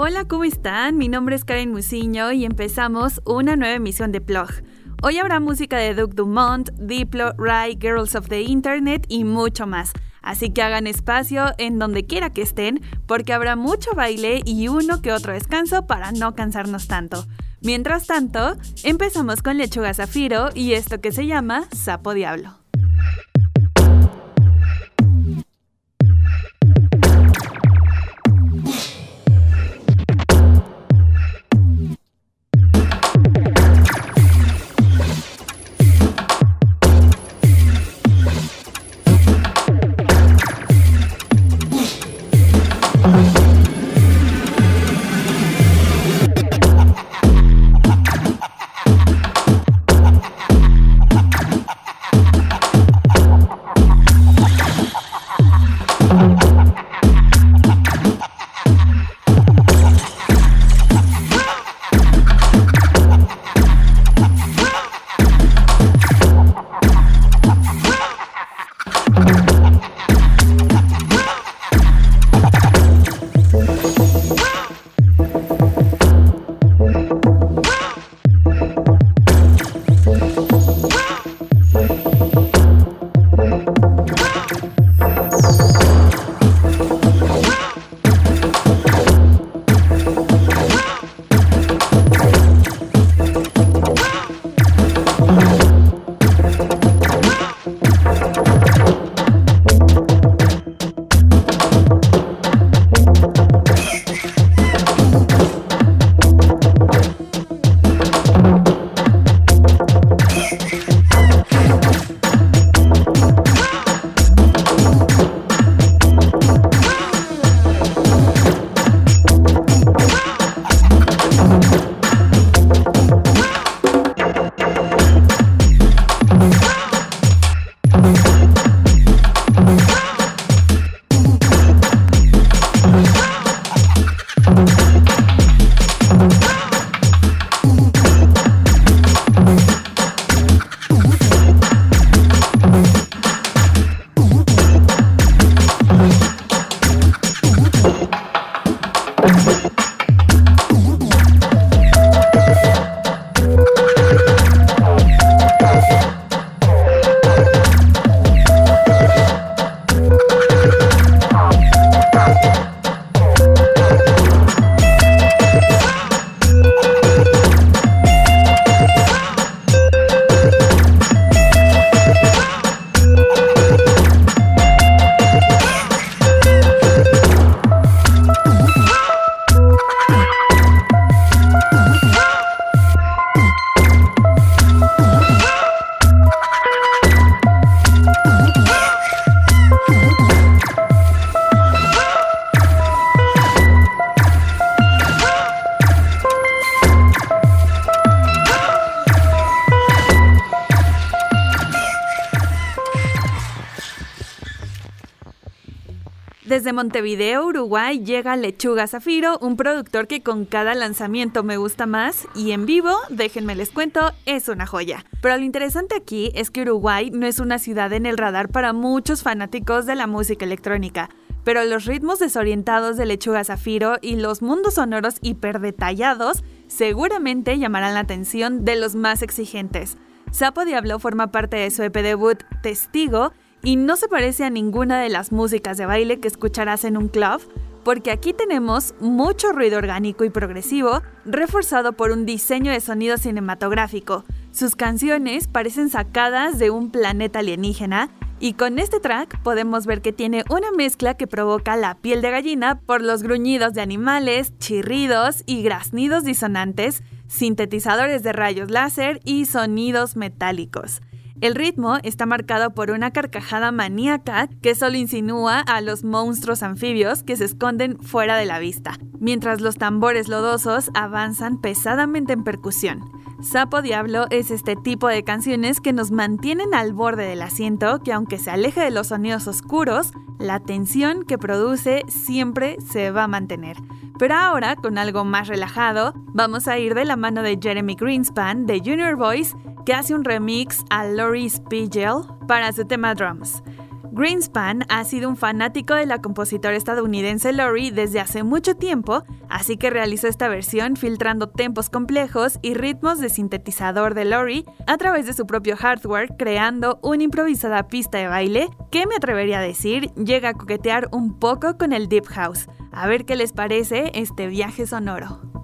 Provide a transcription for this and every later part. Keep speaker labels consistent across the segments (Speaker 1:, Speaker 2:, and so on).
Speaker 1: Hola, ¿cómo están? Mi nombre es Karen Musiño y empezamos una nueva emisión de Plug. Hoy habrá música de Duke Dumont, Diplo, Rai, Girls of the Internet y mucho más. Así que hagan espacio en donde quiera que estén, porque habrá mucho baile y uno que otro descanso para no cansarnos tanto. Mientras tanto, empezamos con Lechuga Zafiro y esto que se llama Sapo Diablo. Montevideo, Uruguay, llega Lechuga Zafiro, un productor que con cada lanzamiento me gusta más y en vivo, déjenme les cuento, es una joya. Pero lo interesante aquí es que Uruguay no es una ciudad en el radar para muchos fanáticos de la música electrónica, pero los ritmos desorientados de Lechuga Zafiro y los mundos sonoros hiperdetallados seguramente llamarán la atención de los más exigentes. Sapo Diablo forma parte de su EP debut Testigo y no se parece a ninguna de las músicas de baile que escucharás en un club, porque aquí tenemos mucho ruido orgánico y progresivo, reforzado por un diseño de sonido cinematográfico. Sus canciones parecen sacadas de un planeta alienígena, y con este track podemos ver que tiene una mezcla que provoca la piel de gallina por los gruñidos de animales, chirridos y graznidos disonantes, sintetizadores de rayos láser y sonidos metálicos. El ritmo está marcado por una carcajada maníaca que solo insinúa a los monstruos anfibios que se esconden fuera de la vista, mientras los tambores lodosos avanzan pesadamente en percusión. Sapo Diablo es este tipo de canciones que nos mantienen al borde del asiento, que aunque se aleje de los sonidos oscuros, la tensión que produce siempre se va a mantener. Pero ahora, con algo más relajado, vamos a ir de la mano de Jeremy Greenspan de Junior Voice, que hace un remix a Laurie Spiegel para su tema Drums. Greenspan ha sido un fanático de la compositora estadounidense Laurie desde hace mucho tiempo, así que realizó esta versión filtrando tempos complejos y ritmos de sintetizador de Laurie a través de su propio hardware, creando una improvisada pista de baile que me atrevería a decir llega a coquetear un poco con el Deep House. A ver qué les parece este viaje sonoro.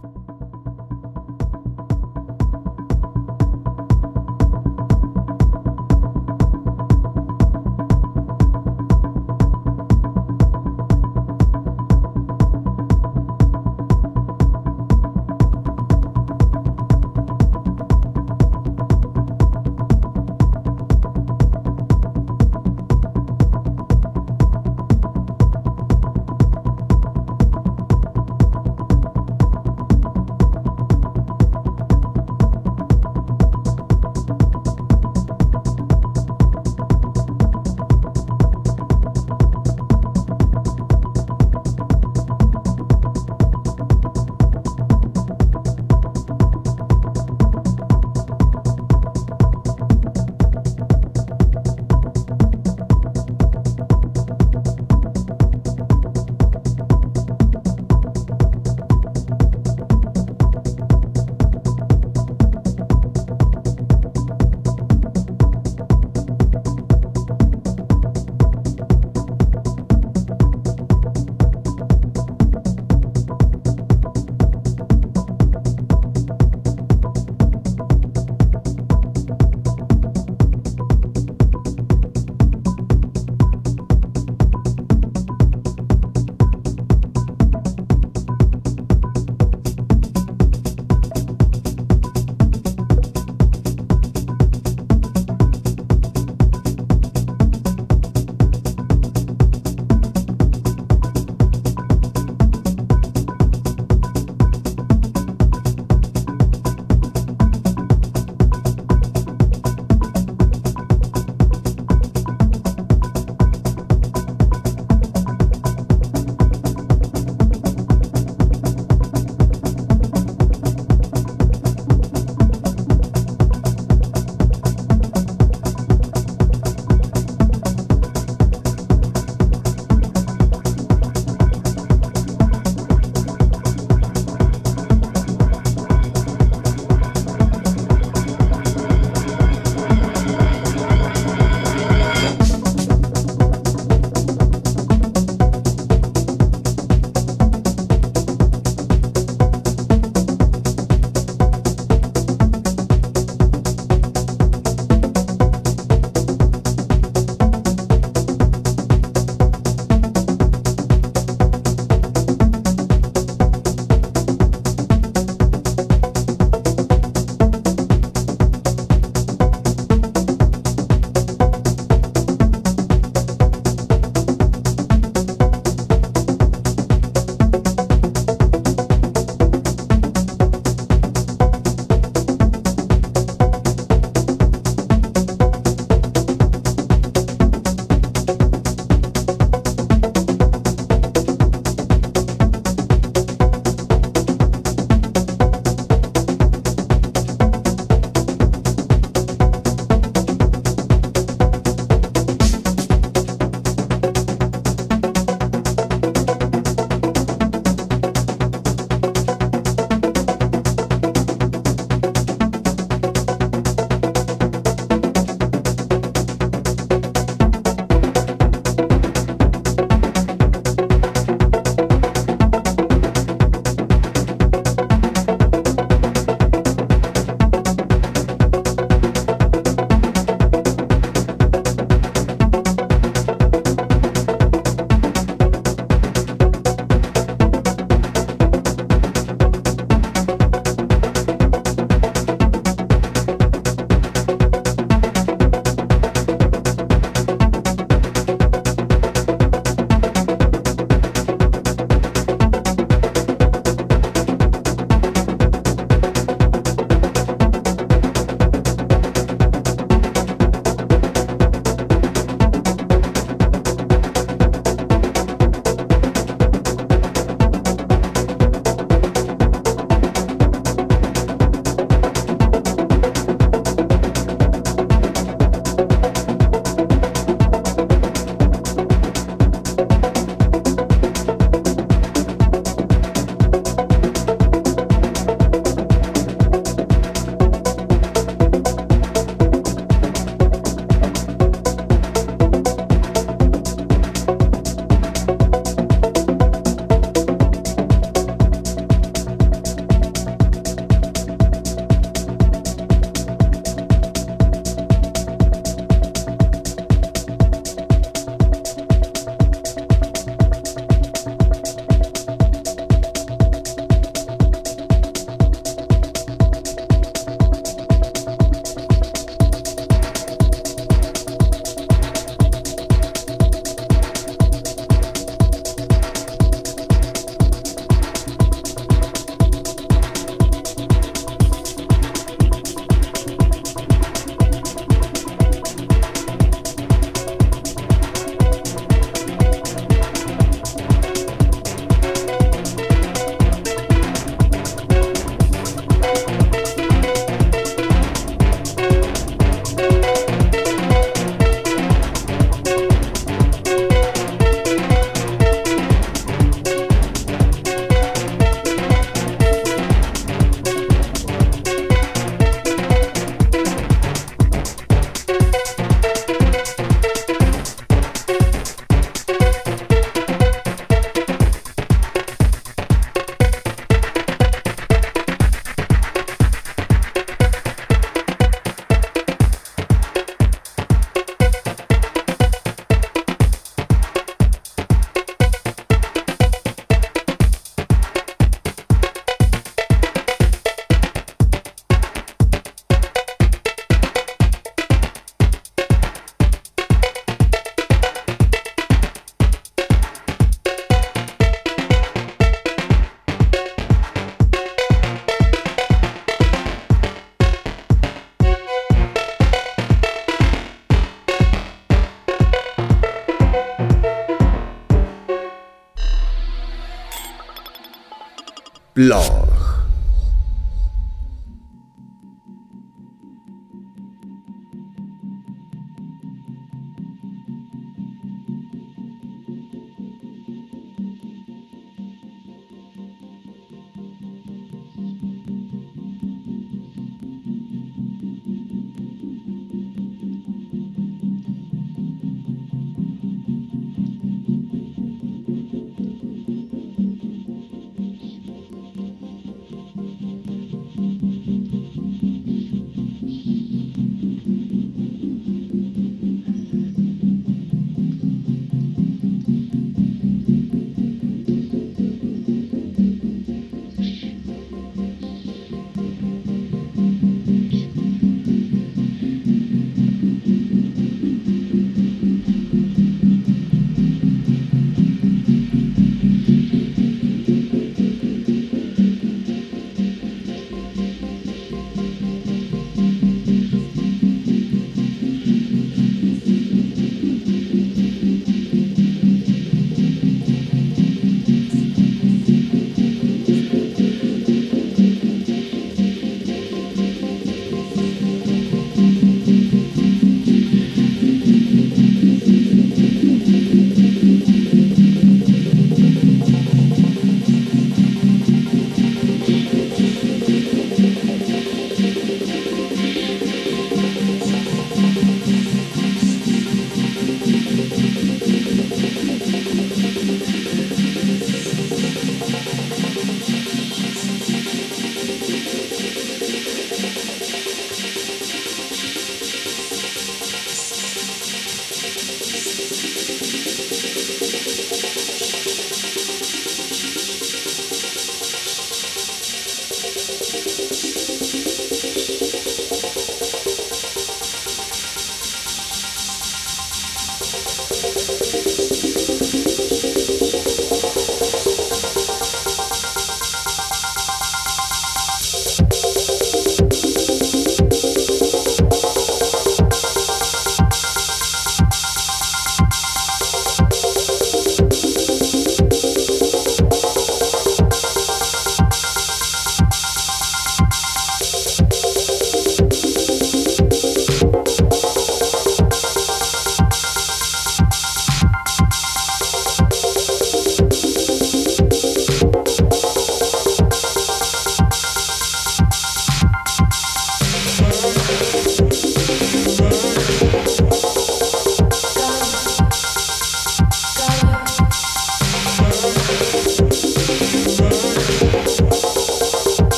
Speaker 2: Blog.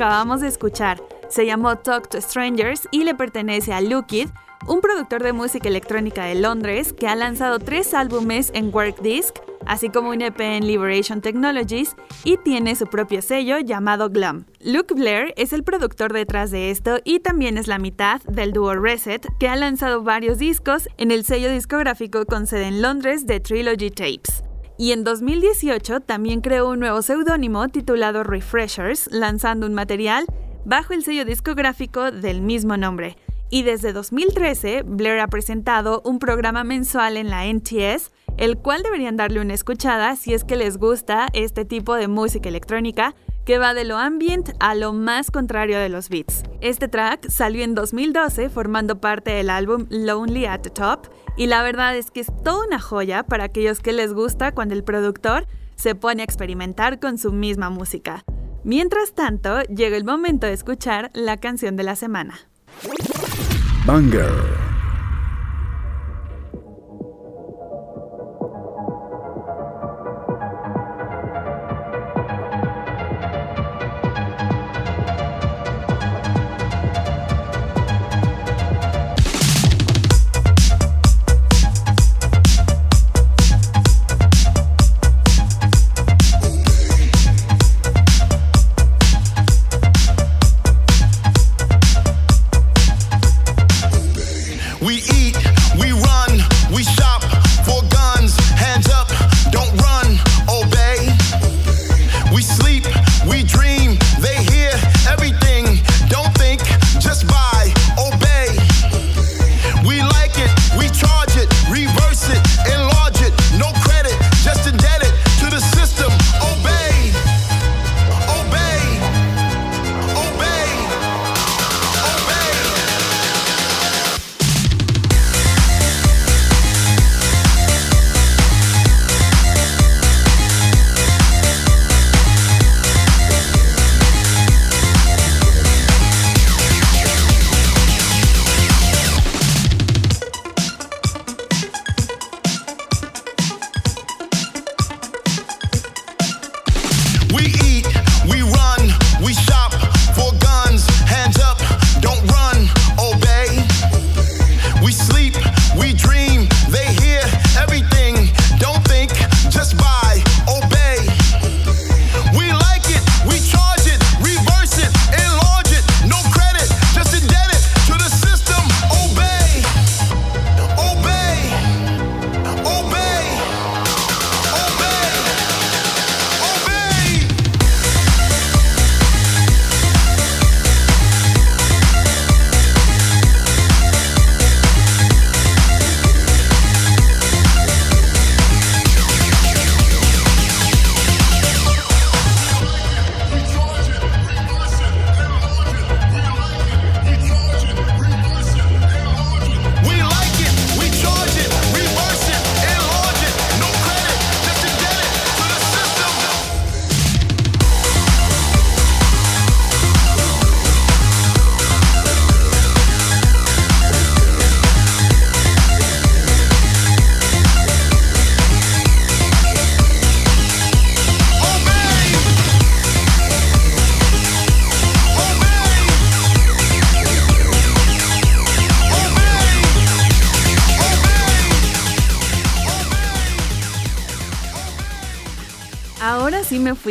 Speaker 1: Acabamos de escuchar se llamó Talk to Strangers y le pertenece a Lukid, un productor de música electrónica de Londres que ha lanzado tres álbumes en Work Disc, así como un EP en Liberation Technologies y tiene su propio sello llamado Glum. Luke Blair es el productor detrás de esto y también es la mitad del dúo Reset, que ha lanzado varios discos en el sello discográfico con sede en Londres de Trilogy Tapes. Y en 2018 también creó un nuevo seudónimo titulado Refreshers, lanzando un material bajo el sello discográfico del mismo nombre. Y desde 2013, Blair ha presentado un programa mensual en la NTS, el cual deberían darle una escuchada si es que les gusta este tipo de música electrónica que va de lo ambient a lo más contrario de los beats. Este track salió en 2012 formando parte del álbum Lonely at the Top y la verdad es que es toda una joya para aquellos que les gusta cuando el productor se pone a experimentar con su misma música. Mientras tanto, llega el momento de escuchar la canción de la semana.
Speaker 2: Banger.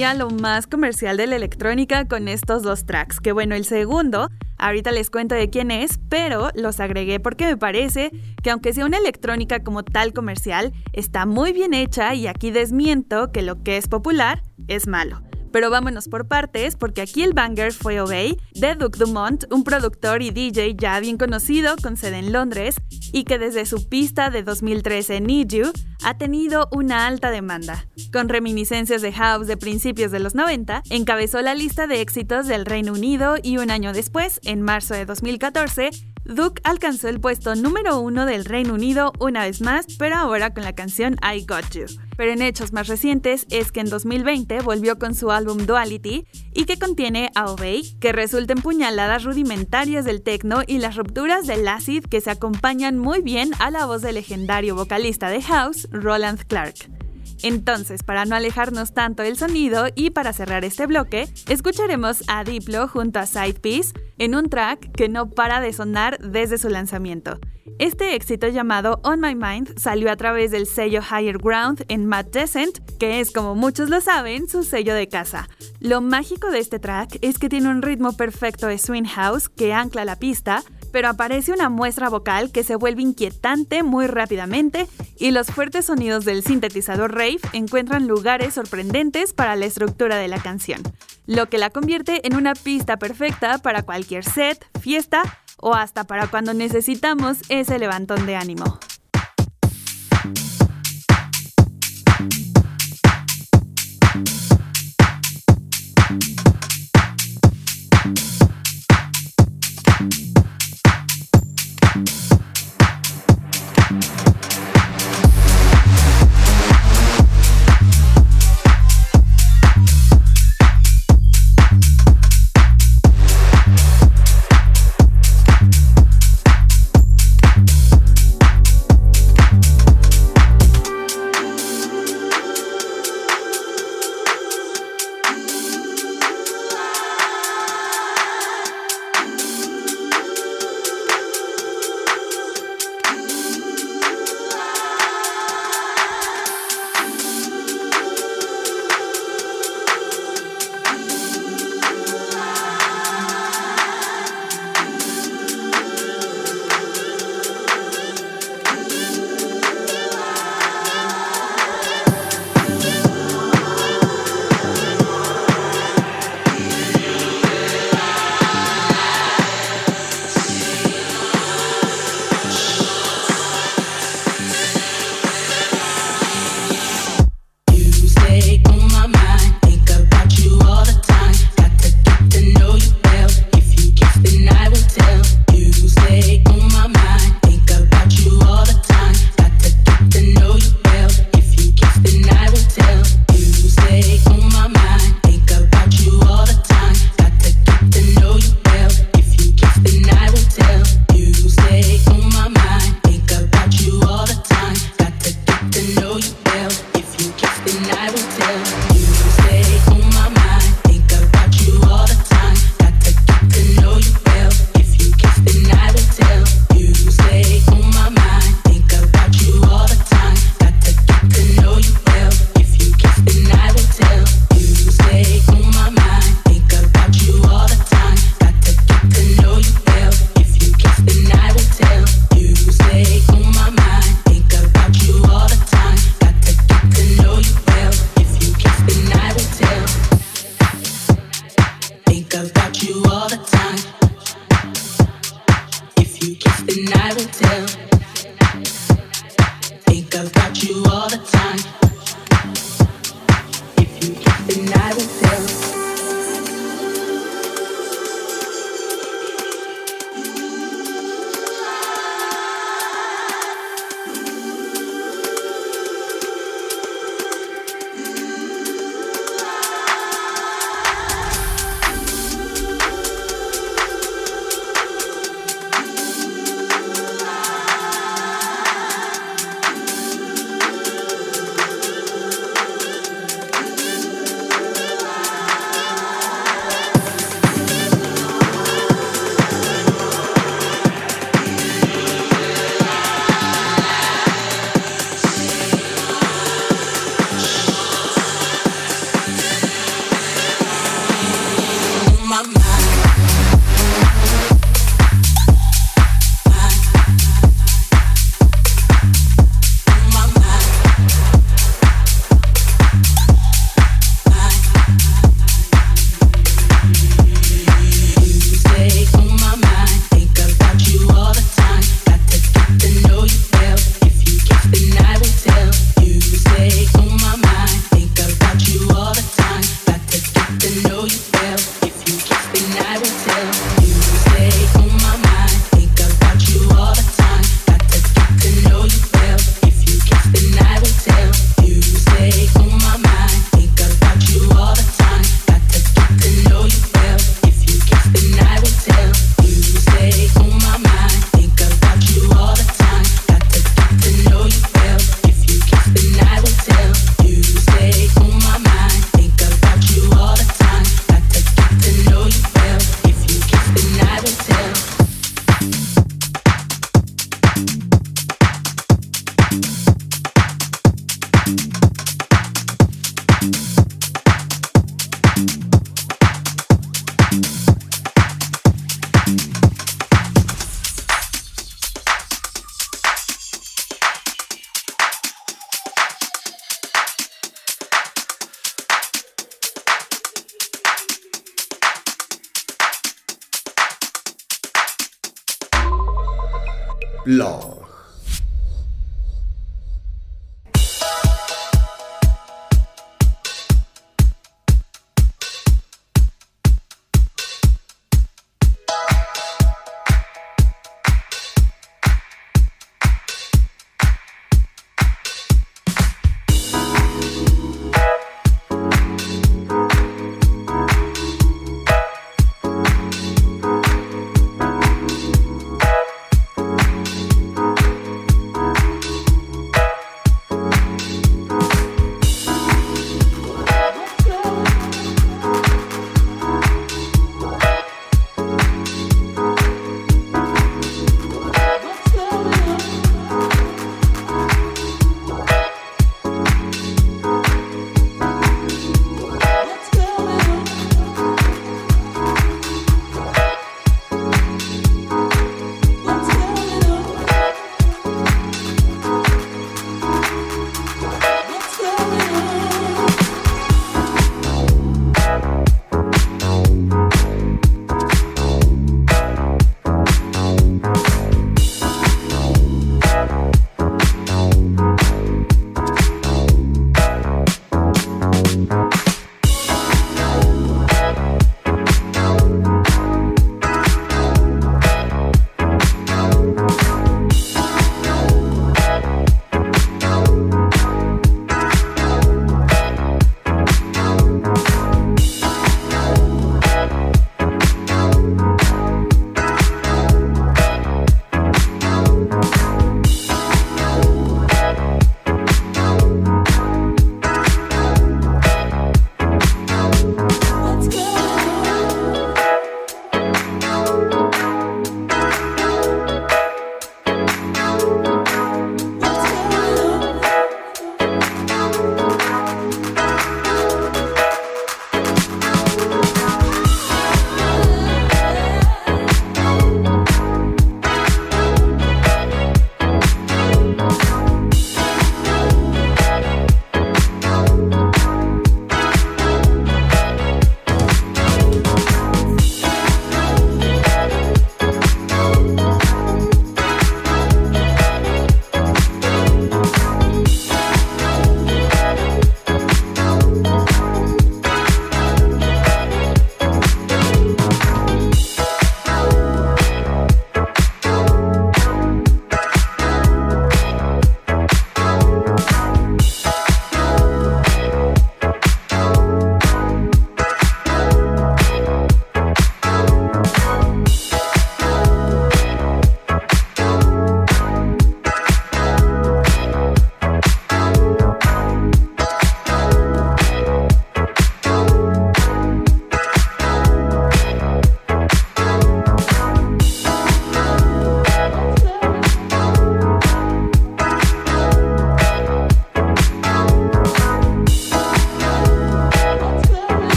Speaker 1: Lo más comercial de la electrónica con estos dos tracks, que bueno, el segundo, ahorita les cuento de quién es, pero los agregué porque me parece que aunque sea una electrónica como tal comercial, está muy bien hecha y aquí desmiento que lo que es popular es malo. Pero vámonos por partes, porque aquí el banger fue Obey, de Duke Dumont, un productor y DJ ya bien conocido con sede en Londres y que desde su pista de 2013 Need You ha tenido una alta demanda. Con reminiscencias de house de principios de los 90, encabezó la lista de éxitos del Reino Unido y un año después, en marzo de 2014, Duke alcanzó el puesto número uno del Reino Unido una vez más, pero ahora con la canción I Got You. Pero en hechos más recientes es que en 2020 volvió con su álbum Duality y que contiene a Obey, que resulta en puñaladas rudimentarias del techno y las rupturas del acid que se acompañan muy bien a la voz del legendario vocalista de House, Roland Clark.
Speaker 3: Entonces, para no alejarnos tanto del sonido y para cerrar este bloque, escucharemos a Diplo junto a Side Piece en un track que no para de sonar desde su lanzamiento. Este éxito llamado On My Mind salió a través del sello Higher Ground en Mad Descent, que es como muchos lo saben, su sello de casa. Lo mágico de este track es que tiene un ritmo perfecto de swing house que ancla la pista, pero aparece una muestra vocal que se vuelve inquietante muy rápidamente y los fuertes sonidos del sintetizador rave encuentran lugares sorprendentes para la estructura de la canción, lo que la convierte en una pista perfecta para cualquier set, fiesta o hasta para cuando necesitamos ese levantón de ánimo.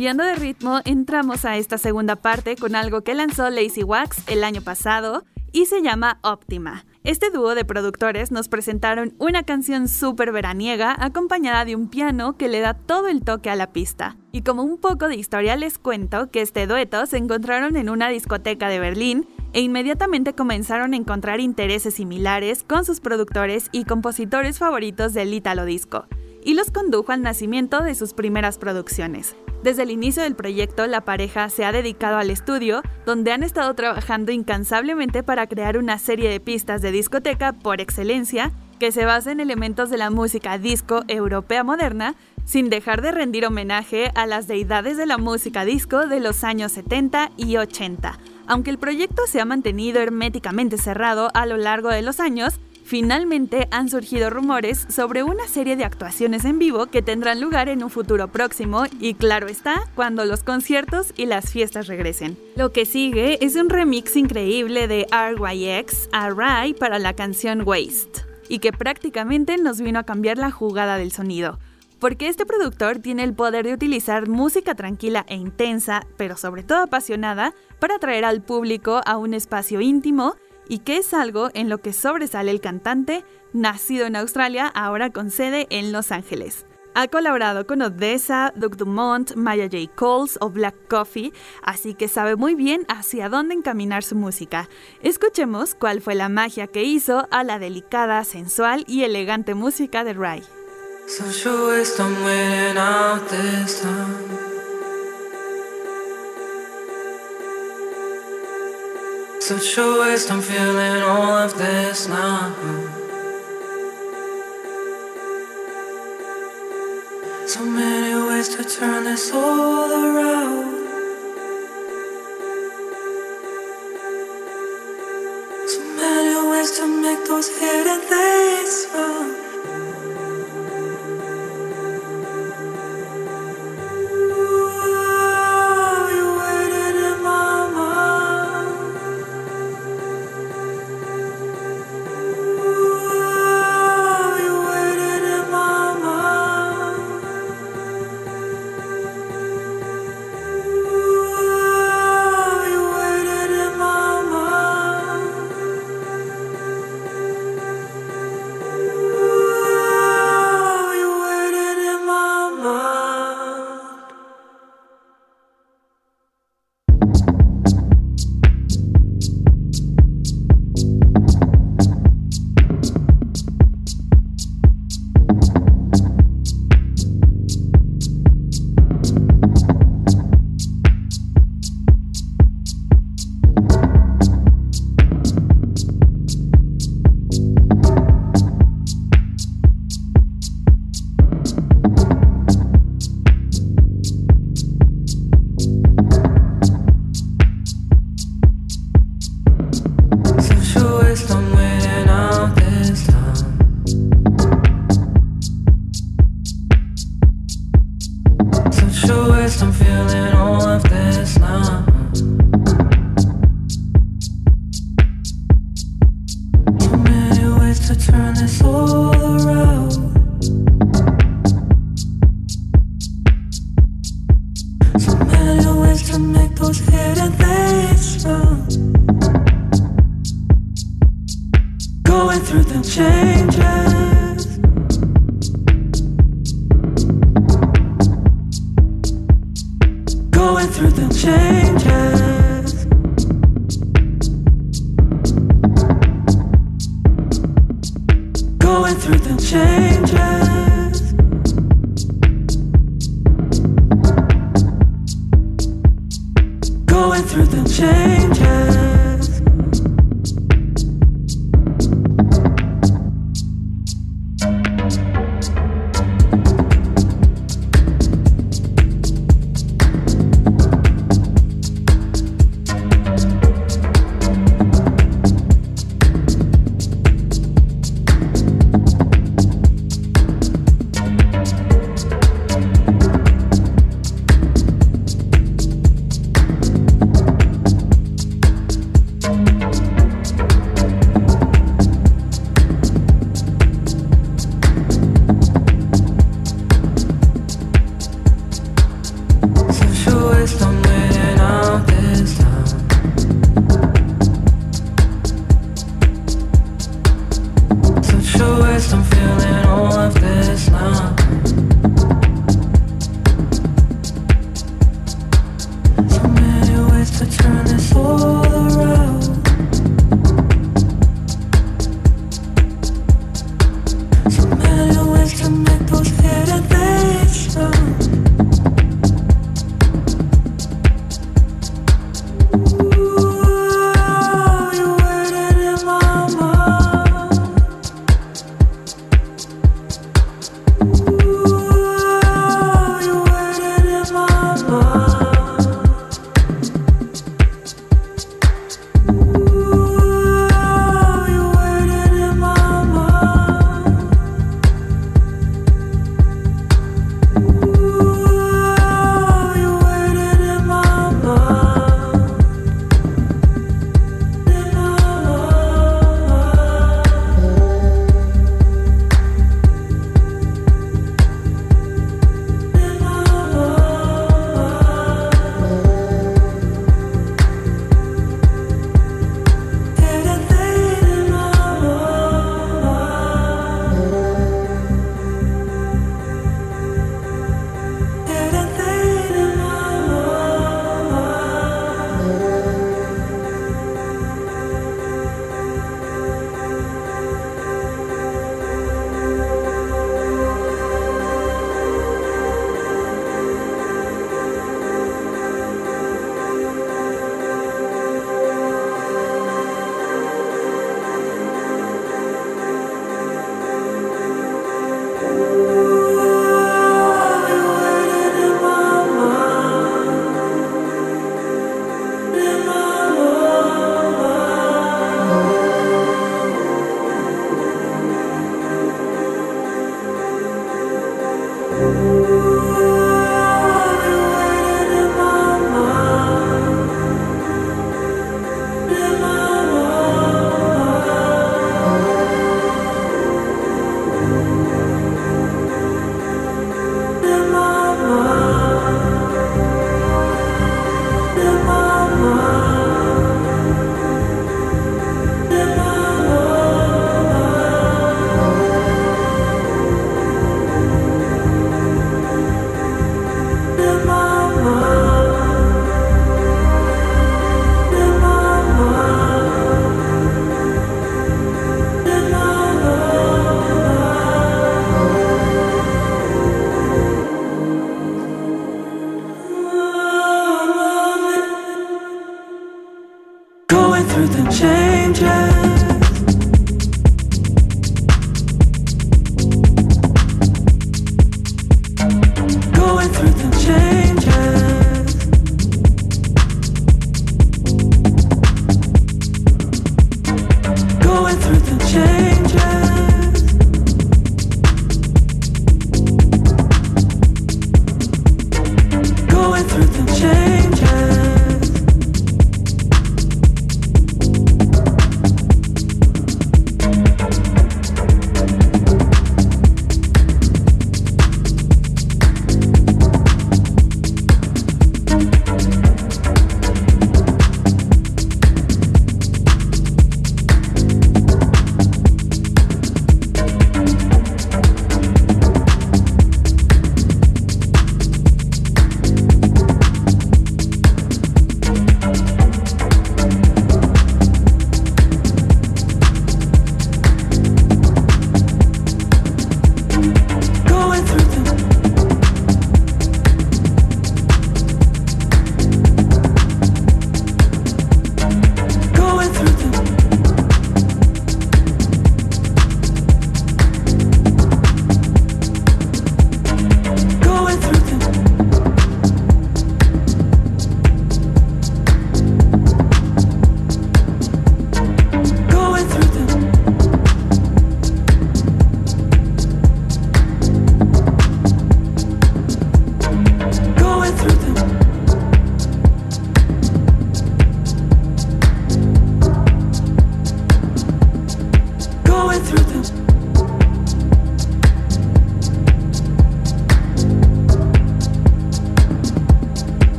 Speaker 1: Cambiando de ritmo, entramos a esta segunda parte con algo que lanzó Lazy Wax el año pasado y se llama Optima. Este dúo de productores nos presentaron una canción súper veraniega acompañada de un piano que le da todo el toque a la pista. Y como un poco de historia les cuento que este dueto se encontraron en una discoteca de Berlín e inmediatamente comenzaron a encontrar intereses similares con sus productores y compositores favoritos del Italo Disco, y los condujo al nacimiento de sus primeras producciones. Desde el inicio del proyecto, la pareja se ha dedicado al estudio, donde han estado trabajando incansablemente para crear una serie de pistas de discoteca por excelencia que se basa en elementos de la música disco europea moderna, sin dejar de rendir homenaje a las deidades de la música disco de los años 70 y 80. Aunque el proyecto se ha mantenido herméticamente cerrado a lo largo de los años, Finalmente han surgido rumores sobre una serie de actuaciones en vivo que tendrán lugar en un futuro próximo y claro está, cuando los conciertos y las fiestas regresen. Lo que sigue es un remix increíble de RYX a Rai para la canción Waste y que prácticamente nos vino a cambiar la jugada del sonido porque este productor tiene el poder de utilizar música tranquila e intensa, pero sobre todo apasionada, para atraer al público a un espacio íntimo y que es algo en lo que sobresale el cantante, nacido en Australia, ahora con sede en Los Ángeles. Ha colaborado con Odessa, Doug Dumont, Maya J. Coles o Black Coffee, así que sabe muy bien hacia dónde encaminar su música. Escuchemos cuál fue la magia que hizo a la delicada, sensual y elegante música de Rai.
Speaker 4: Such a waste, I'm feeling all of this now. So many ways to turn this all around. So many ways to make those hidden things found.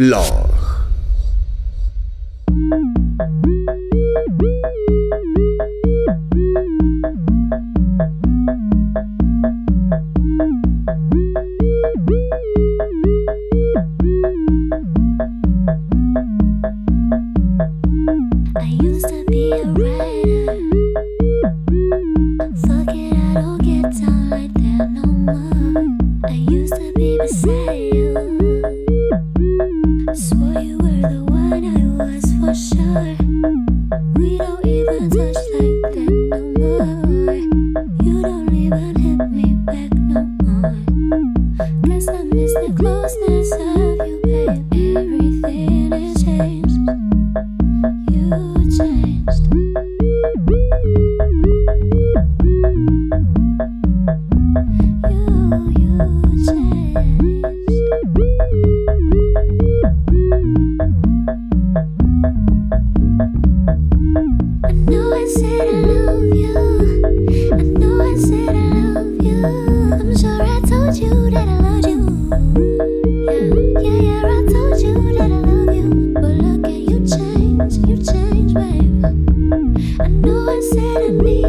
Speaker 5: Law.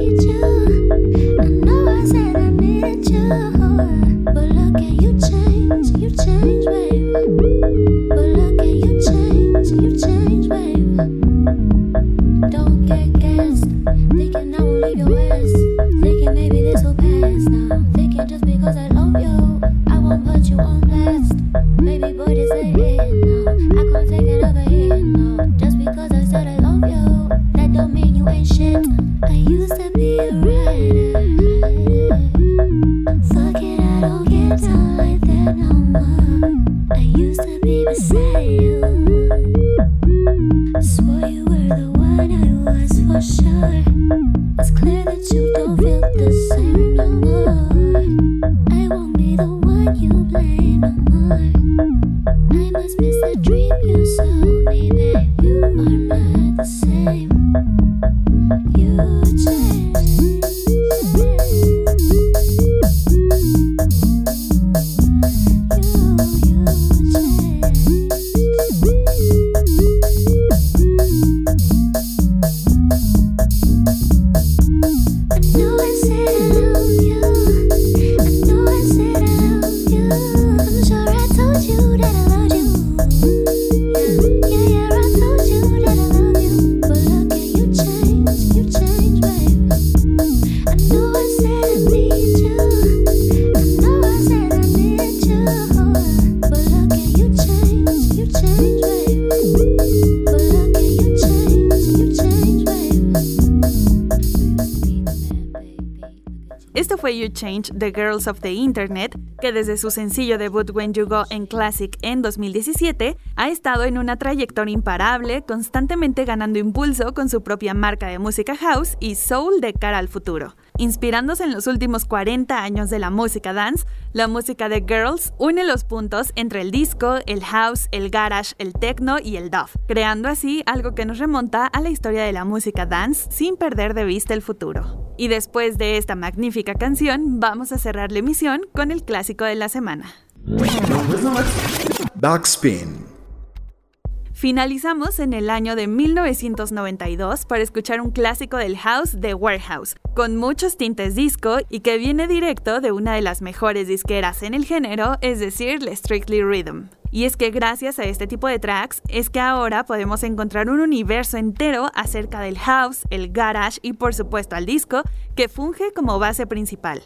Speaker 1: hate you.
Speaker 5: I know I said I need you, but look at you.
Speaker 1: Change The Girls of the Internet, que desde su sencillo debut When You Go en Classic en 2017, ha estado en una trayectoria imparable, constantemente ganando impulso con su propia marca de música house y soul de cara al futuro. Inspirándose en los últimos 40 años de la música dance, la música de Girls une los puntos entre el disco, el house, el garage, el techno y el dub, creando así algo que nos remonta a la historia de la música dance sin perder de vista el futuro. Y después de esta magnífica canción, vamos a cerrar la emisión con el clásico de la semana.
Speaker 5: Backspin.
Speaker 1: Finalizamos en el año de 1992 para escuchar un clásico del house de Warehouse, con muchos tintes disco y que viene directo de una de las mejores disqueras en el género, es decir, la Strictly Rhythm. Y es que gracias a este tipo de tracks es que ahora podemos encontrar un universo entero acerca del house, el garage y por supuesto al disco que funge como base principal.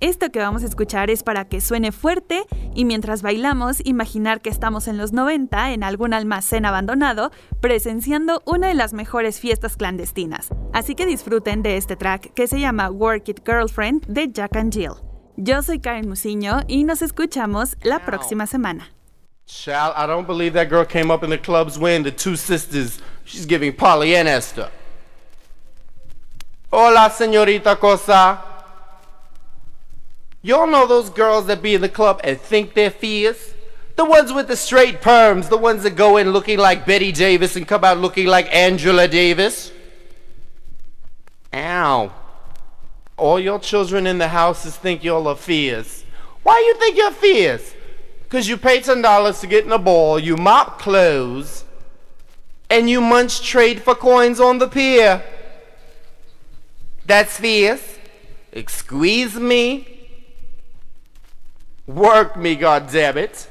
Speaker 1: Esto que vamos a escuchar es para que suene fuerte y mientras bailamos imaginar que estamos en los 90 en algún almacén abandonado presenciando una de las mejores fiestas clandestinas. Así que disfruten de este track que se llama Work It Girlfriend de Jack and Jill. Yo soy Karen Musiño y nos escuchamos la próxima semana.
Speaker 6: I don't believe that girl came up in the clubs when the two sisters, she's giving. Hola, señorita Cosa. Y'all know those girls that be in the club and think they're fierce? The ones with the straight perms, the ones that go in looking like Betty Davis and come out looking like Angela Davis. Ow. All your children in the houses think y'all are fierce. Why you think you're fierce? Because you pay $10 to get in a ball, you mop clothes, and you munch trade for coins on the pier. That's fierce. Excuse me. Work me, goddammit.